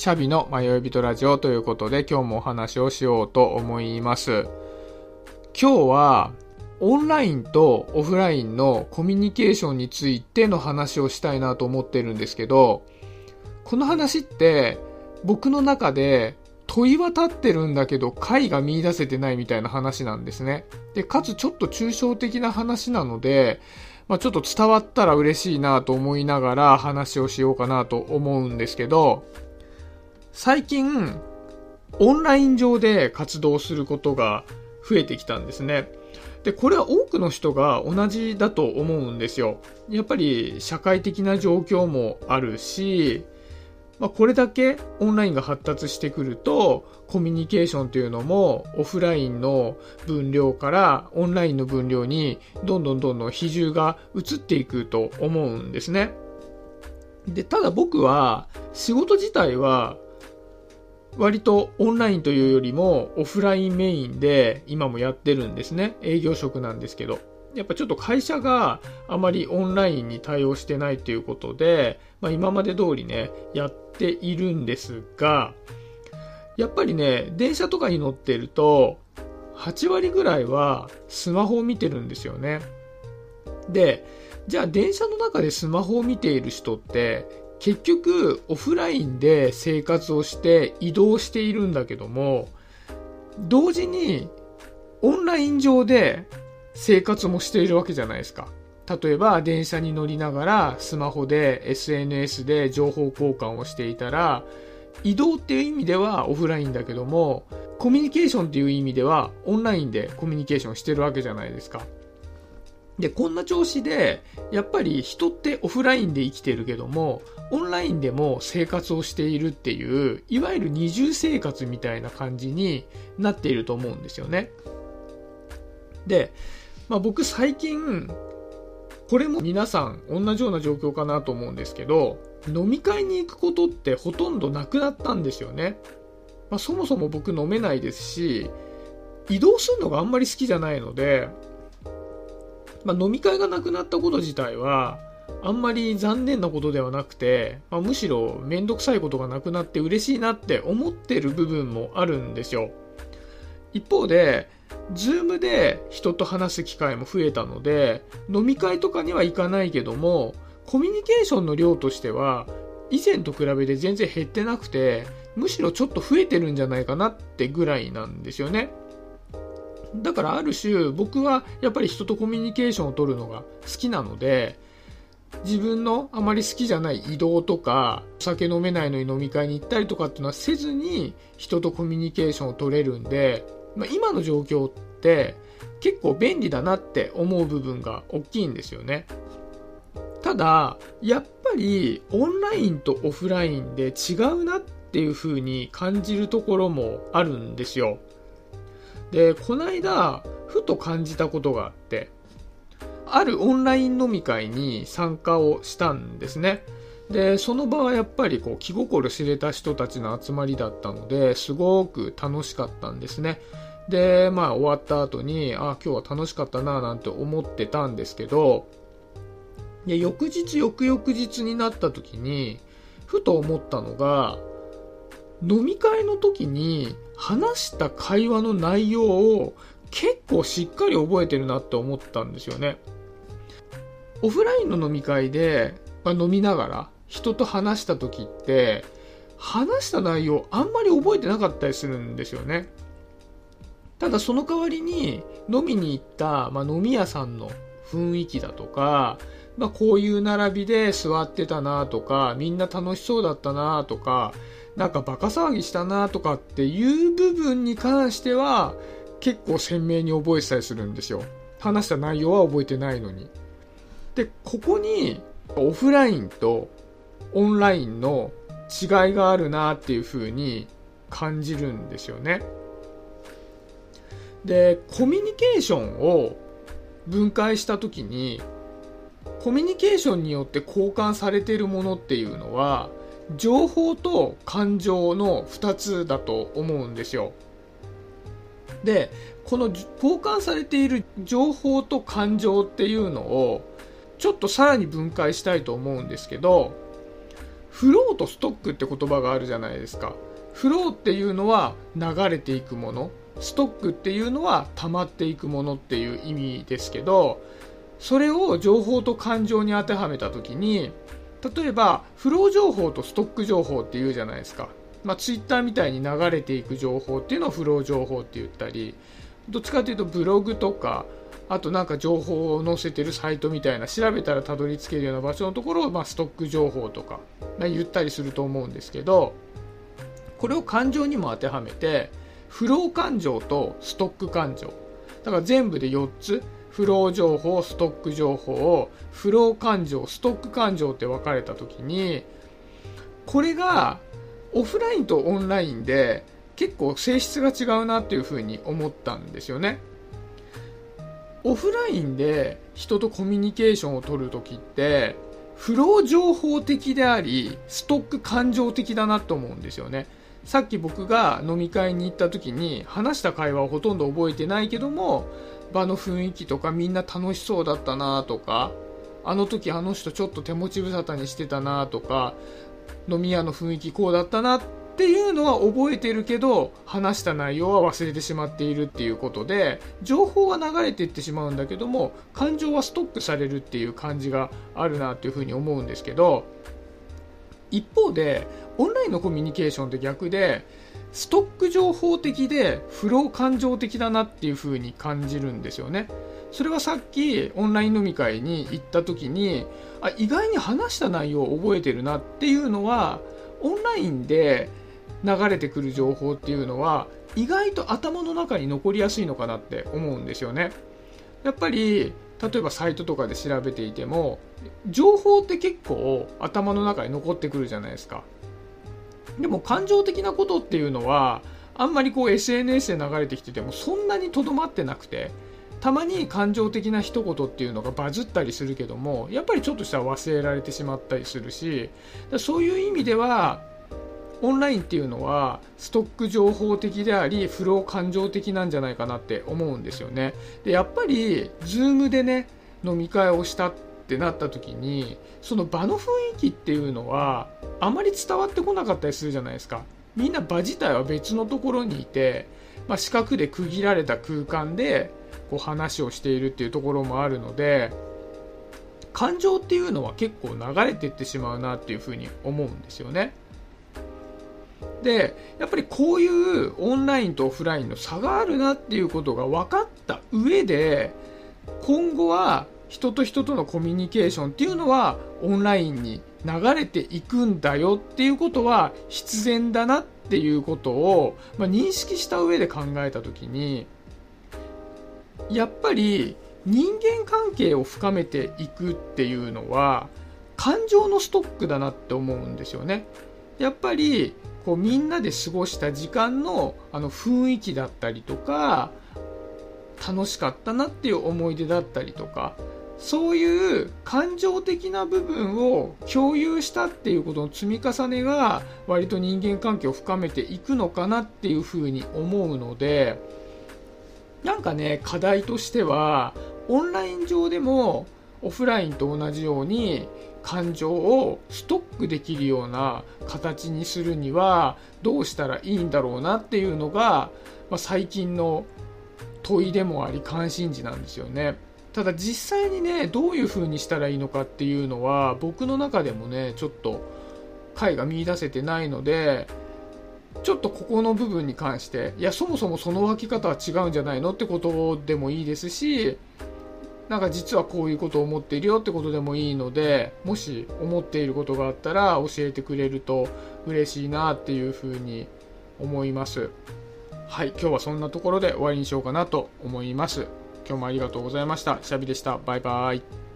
シャビの迷い人ラジオということで今日もお話をしようと思います。今日はオンラインとオフラインのコミュニケーションについての話をしたいなと思ってるんですけど、この話って僕の中で問いは立ってるんだけど解が見出せてないみたいな話なんですね。で、かつちょっと抽象的な話なので、まあ、ちょっと伝わったら嬉しいなと思いながら話をしようかなと思うんですけど、最近、オンライン上で活動することが増えてきたんですね。で、これは多くの人が同じだと思うんですよ。やっぱり社会的な状況もあるし、まあ、これだけオンラインが発達してくると、コミュニケーションというのもオフラインの分量からオンラインの分量にどんどんどんどん比重が移っていくと思うんですね。で、ただ僕は仕事自体は割とオンラインというよりもオフラインメインで今もやってるんですね。営業職なんですけど。やっぱちょっと会社があまりオンラインに対応してないということで、まあ、今まで通りね、やっているんですが、やっぱりね、電車とかに乗ってると、8割ぐらいはスマホを見てるんですよね。で、じゃあ電車の中でスマホを見ている人って結局オフラインで生活をして移動しているんだけども同時にオンライン上で生活もしているわけじゃないですか。例えば電車に乗りながらスマホで SNS で情報交換をしていたら移動っていう意味ではオフラインだけどもコミュニケーションっていう意味ではオンラインでコミュニケーションしてるわけじゃないですか。で、こんな調子で、やっぱり人ってオフラインで生きてるけども、オンラインでも生活をしているっていう、いわゆる二重生活みたいな感じになっていると思うんですよね。で、まあ、僕最近、これも皆さん同じような状況かなと思うんですけど、飲み会に行くことってほとんどなくなったんですよね。まあ、そもそも僕飲めないですし、移動するのがあんまり好きじゃないので、まあ、飲み会がなくなったこと自体は、あんまり残念なことではなくて、まあ、むしろめんどくさいことがなくなって嬉しいなって思ってる部分もあるんですよ。一方で、ズームで人と話す機会も増えたので、飲み会とかには行かないけども、コミュニケーションの量としては、以前と比べて全然減ってなくて、むしろちょっと増えてるんじゃないかなってぐらいなんですよね。だからある種僕はやっぱり人とコミュニケーションを取るのが好きなので自分のあまり好きじゃない移動とか酒飲めないのに飲み会に行ったりとかっていうのはせずに人とコミュニケーションを取れるんで、まあ、今の状況って結構便利だなって思う部分が大きいんですよね。ただやっぱりオンラインとオフラインで違うなっていう風に感じるところもあるんですよ。で、この間、ふと感じたことがあって、あるオンライン飲み会に参加をしたんですね。で、その場はやっぱりこう気心知れた人たちの集まりだったので、すごく楽しかったんですね。で、まあ終わった後に、あ、今日は楽しかったななんて思ってたんですけど、で翌日、翌々日になった時に、ふと思ったのが、飲み会の時に話した会話の内容を結構しっかり覚えてるなって思ったんですよね。オフラインの飲み会で、まあ、飲みながら人と話した時って話した内容あんまり覚えてなかったりするんですよね。ただその代わりに飲みに行った、まあ、飲み屋さんの雰囲気だとか、まあ、こういう並びで座ってたなとかみんな楽しそうだったなとかなんかバカ騒ぎしたなとかっていう部分に関しては結構鮮明に覚えてたりするんですよ。話した内容は覚えてないのに。で、ここにオフラインとオンラインの違いがあるなっていう風に感じるんですよね。で、コミュニケーションを分解した時にコミュニケーションによって交換されているものっていうのは情報と感情の2つだと思うんですよ。で、この交換されている情報と感情っていうのをちょっとさらに分解したいと思うんですけど、フローとストックって言葉があるじゃないですかフローっていうのは流れていくものストックっていうのは溜まっていくものっていう意味ですけどそれを情報と感情に当てはめた時に例えばフロー情報とストック情報っていうじゃないですか、まあ、ツイッターみたいに流れていく情報っていうのをフロー情報って言ったりどっちかというとブログとかあとなんか情報を載せてるサイトみたいな調べたらたどり着けるような場所のところを、まあ、ストック情報とか、まあ、言ったりすると思うんですけどこれを感情にも当てはめてフロー感情とストック感情。だから全部で4つ。フロー情報ストック情報をフロー感情ストック感情って分かれた時にこれがオフラインとオンラインで結構性質が違うなっていうふうに思ったんですよね。オフラインで人とコミュニケーションを取るときってフロー情報的でありストック感情的だなと思うんですよね。さっき僕が飲み会に行った時に話した会話をほとんど覚えてないけども場の雰囲気とかみんな楽しそうだったなとかあの時あの人ちょっと手持ち無沙汰にしてたなとか飲み屋の雰囲気こうだったなっていうのは覚えてるけど話した内容は忘れてしまっているっていうことで情報は流れていってしまうんだけども感情はストックされるっていう感じがあるなっていうふうに思うんですけど一方でオンラインのコミュニケーションって逆でストック情報的でフロー感情的だなっていう風に感じるんですよね。それはさっきオンライン飲み会に行った時にあ意外に話した内容を覚えてるなっていうのはオンラインで流れてくる情報っていうのは意外と頭の中に残りやすいのかなって思うんですよね。やっぱり例えばサイトとかで調べていても情報って結構頭の中に残ってくるじゃないですか。でも感情的なことっていうのはあんまりこう SNS で流れてきててもそんなにとどまってなくてたまに感情的な一言っていうのがバズったりするけどもやっぱりちょっとしたら忘れられてしまったりするしそういう意味ではオンラインっていうのはストック情報的でありフロー感情的なんじゃないかなって思うんですよね。でやっぱり Zoom でね飲み会をしたってってなった時にその場の雰囲気っていうのはあまり伝わってこなかったりするじゃないですか。みんな場自体は別のところにいて、まあ、四角で区切られた空間でこう話をしているっていうところもあるので感情っていうのは結構流れていってしまうなっていうふうに思うんですよね。でやっぱりこういうオンラインとオフラインの差があるなっていうことが分かった上で今後は人と人とのコミュニケーションっていうのはオンラインに流れていくんだよっていうことは必然だなっていうことを、まあ、認識した上で考えた時にやっぱり人間関係を深めていくっていうのは感情のストックだなって思うんですよね。やっぱりこうみんなで過ごした時間のあの雰囲気だったりとか楽しかったなっていう思い出だったりとかそういう感情的な部分を共有したっていうことの積み重ねが割と人間関係を深めていくのかなっていうふうに思うのでなんかね課題としてはオンライン上でもオフラインと同じように感情をストックできるような形にするにはどうしたらいいんだろうなっていうのが、まあ、最近の問いでもあり関心事なんですよね。ただ実際にねどういう風にしたらいいのかっていうのは僕の中でもねちょっと解が見いだせてないのでちょっとここの部分に関していやそもそもその分け方は違うんじゃないのってことでもいいですしなんか実はこういうことを思っているよってことでもいいのでもし思っていることがあったら教えてくれると嬉しいなっていうふうに思います。はい今日はそんなところで終わりにしようかなと思います。今日もありがとうございました。シャビでした。バイバイ。